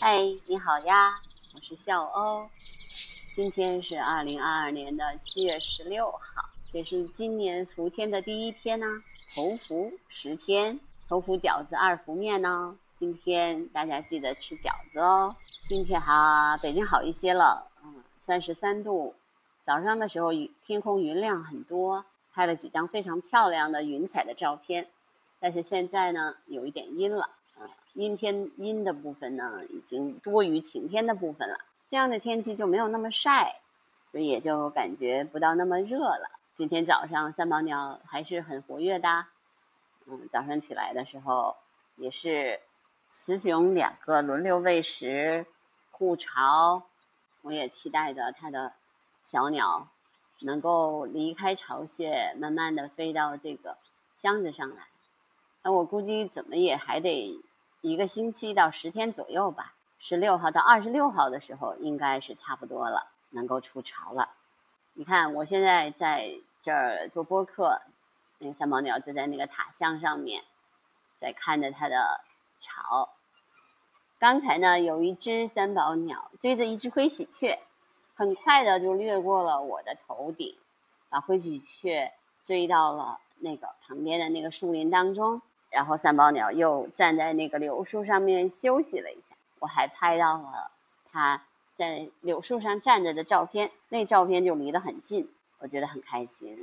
嗨，你好呀，我是笑欧。今天是二零二二年的七月十六号，这是今年伏天的第一天呢，头伏十天，头伏饺子二伏面呢。今天大家记得吃饺子哦。今天哈，北京好一些了，嗯，三十三度。早上的时候天空云量很多，拍了几张非常漂亮的云彩的照片。但是现在呢，有一点阴了，阴天阴的部分呢，已经多于晴天的部分了。这样的天气就没有那么晒，所以也就感觉不到那么热了。今天早上三宝鸟还是很活跃的，嗯，早上起来的时候也是雌雄两个轮流喂食、护巢。我也期待着它的小鸟能够离开巢穴，慢慢的飞到这个箱子上来。那我估计怎么也还得一个星期到十天左右吧。十六号到二十六号的时候，应该是差不多了，能够出巢了。你看，我现在在这儿做播客，那个三宝鸟就在那个塔箱上面，在看着它的巢。刚才呢，有一只三宝鸟追着一只灰喜鹊，很快的就掠过了我的头顶，把灰喜鹊追到了那个旁边的那个树林当中。然后三宝鸟又站在那个柳树上面休息了一下，我还拍到了它在柳树上站着的照片，那照片就离得很近，我觉得很开心。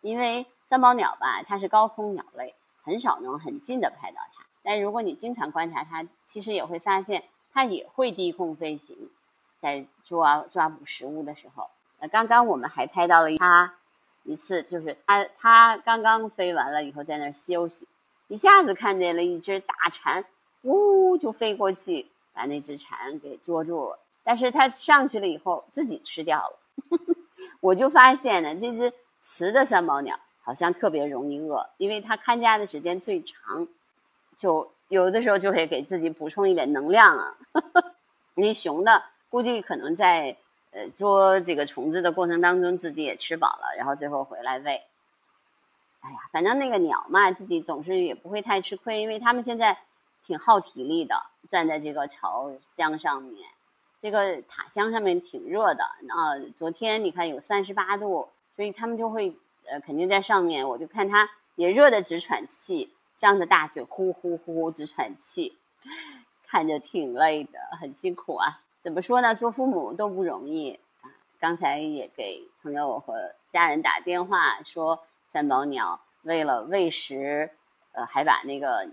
因为三宝鸟吧，它是高空鸟类，很少能很近的拍到它。但如果你经常观察它，其实也会发现它也会低空飞行，在抓抓捕食物的时候。呃，刚刚我们还拍到了它一次，就是它它刚刚飞完了以后在那儿休息。一下子看见了一只大蝉，呜就飞过去，把那只蝉给捉住了。但是它上去了以后，自己吃掉了。我就发现呢，这只雌的三宝鸟好像特别容易饿，因为它看家的时间最长，就有的时候就会给自己补充一点能量啊。那雄的估计可能在呃捉这个虫子的过程当中，自己也吃饱了，然后最后回来喂。哎呀，反正那个鸟嘛，自己总是也不会太吃亏，因为他们现在挺耗体力的，站在这个巢箱上面，这个塔箱上面挺热的啊。昨天你看有三十八度，所以他们就会呃肯定在上面，我就看它也热的直喘气，张着大嘴呼呼呼呼直喘气，看着挺累的，很辛苦啊。怎么说呢？做父母都不容易啊。刚才也给朋友和家人打电话说。三宝鸟为了喂食，呃，还把那个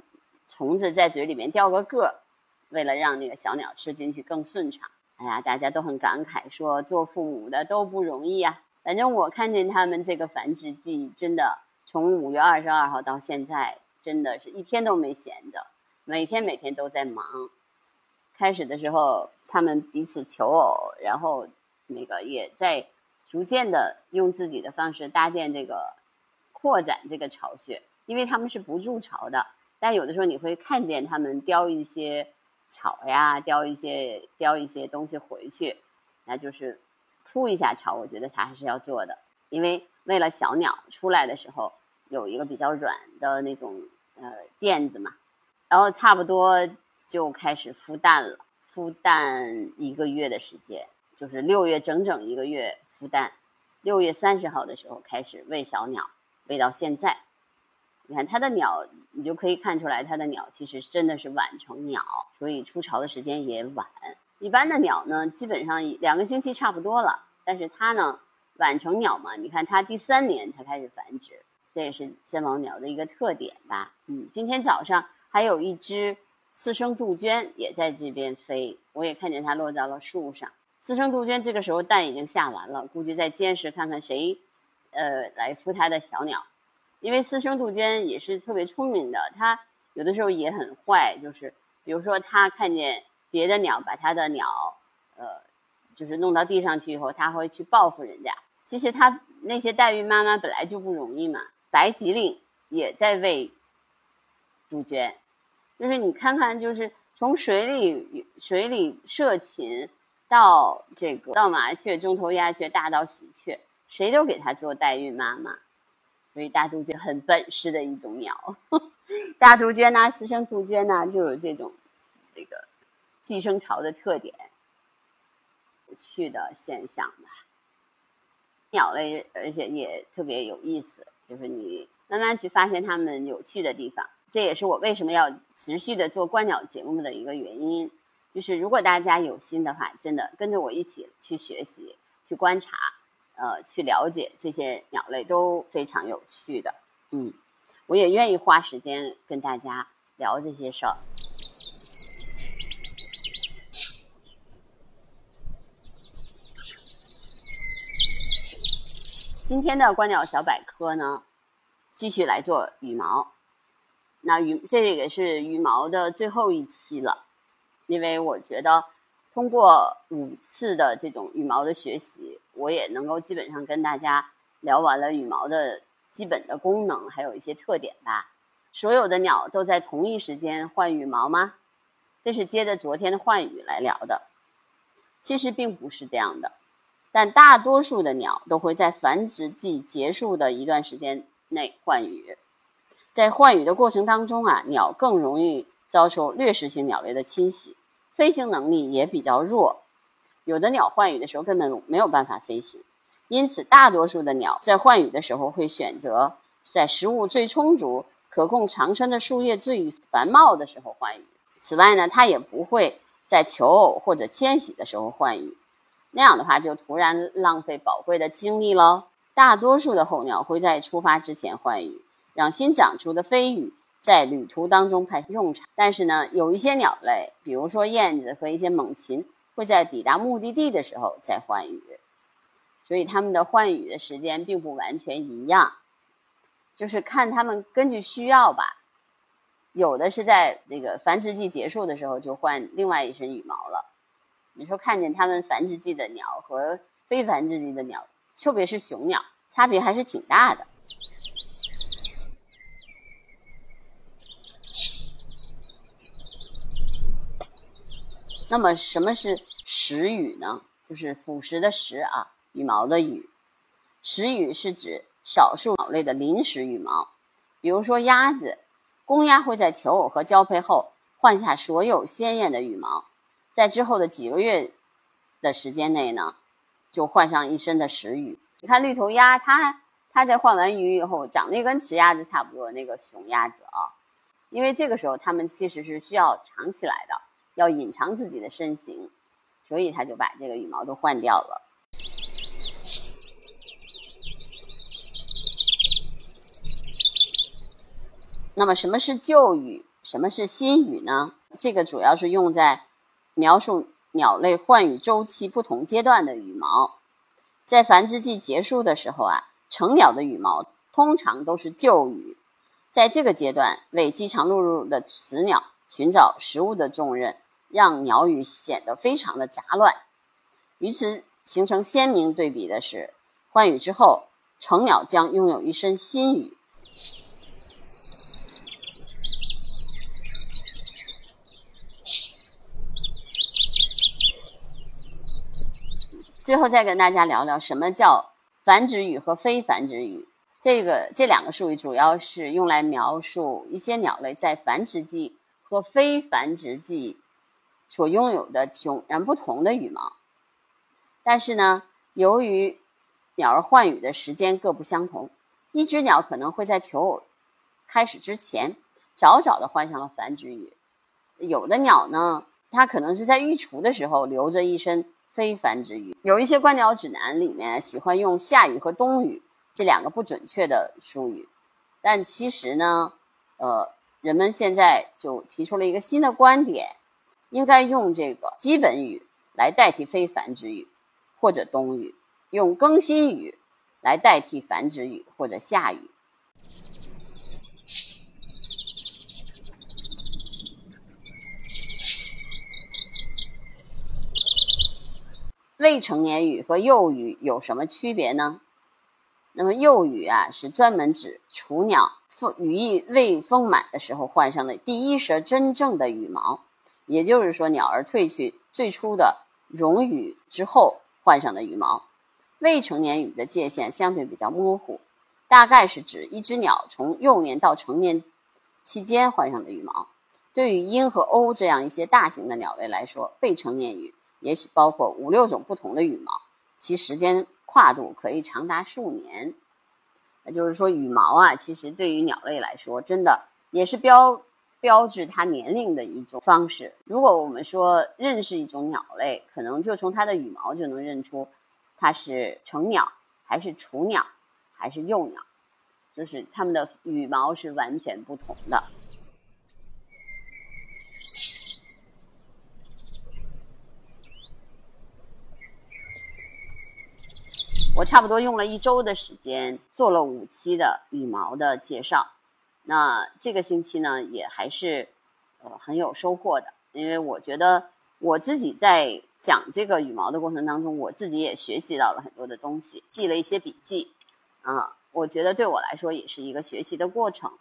虫子在嘴里面掉个个儿，为了让那个小鸟吃进去更顺畅。哎呀，大家都很感慨，说做父母的都不容易啊。反正我看见他们这个繁殖季，真的从五月二十二号到现在，真的是一天都没闲着，每天每天都在忙。开始的时候，他们彼此求偶，然后那个也在逐渐的用自己的方式搭建这个。扩展这个巢穴，因为他们是不筑巢的，但有的时候你会看见他们叼一些草呀，叼一些叼一些东西回去，那就是铺一下巢。我觉得它还是要做的，因为为了小鸟出来的时候有一个比较软的那种呃垫子嘛，然后差不多就开始孵蛋了，孵蛋一个月的时间，就是六月整整一个月孵蛋，六月三十号的时候开始喂小鸟。喂到现在，你看它的鸟，你就可以看出来，它的鸟其实真的是晚成鸟，所以出巢的时间也晚。一般的鸟呢，基本上两个星期差不多了，但是它呢，晚成鸟嘛，你看它第三年才开始繁殖，这也是先王鸟的一个特点吧。嗯，今天早上还有一只四生杜鹃也在这边飞，我也看见它落到了树上。四生杜鹃这个时候蛋已经下完了，估计在监视看看谁。呃，来孵它的小鸟，因为私生杜鹃也是特别聪明的，它有的时候也很坏，就是比如说它看见别的鸟把它的鸟，呃，就是弄到地上去以后，它会去报复人家。其实它那些代孕妈妈本来就不容易嘛，白吉令也在喂杜鹃，就是你看看，就是从水里水里射禽到这个到麻雀、中头鸦雀、大到喜鹊。谁都给他做代孕妈妈，所以大杜鹃很本事的一种鸟。大杜鹃呐，私生杜鹃呐，就有这种这个寄生巢的特点，有趣的现象吧。鸟类，而且也特别有意思，就是你慢慢去发现它们有趣的地方。这也是我为什么要持续的做观鸟节目的一个原因。就是如果大家有心的话，真的跟着我一起去学习、去观察、呃，去了解这些鸟类都非常有趣的。嗯，我也愿意花时间跟大家聊这些事儿。今天的观鸟小百科呢，继续来做羽毛。那羽这个是羽毛的最后一期了。因为我觉得，通过五次的这种羽毛的学习，我也能够基本上跟大家聊完了羽毛的基本的功能，还有一些特点吧。所有的鸟都在同一时间换羽毛吗？这是接着昨天的换羽来聊的。其实并不是这样的，但大多数的鸟都会在繁殖季结束的一段时间内换羽。在换羽的过程当中啊，鸟更容易遭受掠食性鸟类的侵袭。飞行能力也比较弱，有的鸟换羽的时候根本没有办法飞行，因此大多数的鸟在换羽的时候会选择在食物最充足、可供长生的树叶最繁茂的时候换羽。此外呢，它也不会在求偶或者迁徙的时候换羽，那样的话就突然浪费宝贵的精力喽。大多数的候鸟会在出发之前换羽，让新长出的飞羽。在旅途当中派用场，但是呢，有一些鸟类，比如说燕子和一些猛禽，会在抵达目的地的时候再换羽，所以它们的换羽的时间并不完全一样，就是看它们根据需要吧。有的是在这个繁殖季结束的时候就换另外一身羽毛了。你说看见它们繁殖季的鸟和非繁殖季的鸟，特别是雄鸟，差别还是挺大的。那么什么是食羽呢？就是腐蚀的食啊，羽毛的羽。食羽是指少数鸟类的临时羽毛，比如说鸭子，公鸭会在求偶和交配后换下所有鲜艳的羽毛，在之后的几个月的时间内呢，就换上一身的食羽。你看绿头鸭，它它在换完羽以后，长得跟雌鸭子差不多，那个雄鸭子啊，因为这个时候它们其实是需要藏起来的。要隐藏自己的身形，所以他就把这个羽毛都换掉了。那么，什么是旧羽？什么是新羽呢？这个主要是用在描述鸟类换羽周期不同阶段的羽毛。在繁殖季结束的时候啊，成鸟的羽毛通常都是旧羽，在这个阶段为饥肠辘辘的雌鸟。寻找食物的重任让鸟语显得非常的杂乱，与此形成鲜明对比的是，换羽之后，成鸟将拥有一身新羽。最后再跟大家聊聊什么叫繁殖羽和非繁殖羽。这个这两个术语主要是用来描述一些鸟类在繁殖季。和非繁殖季所拥有的迥然不同的羽毛，但是呢，由于鸟儿换羽的时间各不相同，一只鸟可能会在求偶开始之前早早的换上了繁殖羽，有的鸟呢，它可能是在育雏的时候留着一身非繁殖羽。有一些观鸟指南里面喜欢用夏羽和冬羽这两个不准确的术语，但其实呢，呃。人们现在就提出了一个新的观点，应该用这个基本语来代替非繁殖语或者冬语，用更新语来代替繁殖语或者夏语。未成年羽和幼羽有什么区别呢？那么幼羽啊，是专门指雏鸟。羽翼未丰满的时候换上的第一身真正的羽毛，也就是说，鸟儿褪去最初的绒羽之后换上的羽毛。未成年羽的界限相对比较模糊，大概是指一只鸟从幼年到成年期间换上的羽毛。对于鹰和鸥这样一些大型的鸟类来说，未成年羽也许包括五六种不同的羽毛，其时间跨度可以长达数年。也就是说，羽毛啊，其实对于鸟类来说，真的也是标标志它年龄的一种方式。如果我们说认识一种鸟类，可能就从它的羽毛就能认出它是成鸟还是雏鸟还是幼鸟，就是它们的羽毛是完全不同的。我差不多用了一周的时间做了五期的羽毛的介绍，那这个星期呢也还是呃很有收获的，因为我觉得我自己在讲这个羽毛的过程当中，我自己也学习到了很多的东西，记了一些笔记，啊，我觉得对我来说也是一个学习的过程。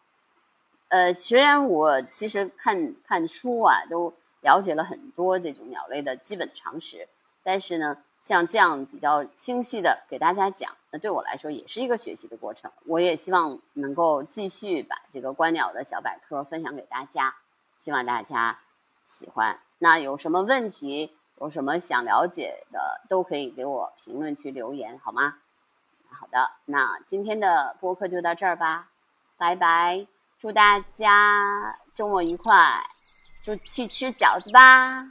呃，虽然我其实看看书啊都了解了很多这种鸟类的基本常识，但是呢。像这样比较清晰的给大家讲，那对我来说也是一个学习的过程。我也希望能够继续把这个观鸟的小百科分享给大家，希望大家喜欢。那有什么问题，有什么想了解的，都可以给我评论区留言，好吗？好的，那今天的播客就到这儿吧，拜拜！祝大家周末愉快，就去吃饺子吧。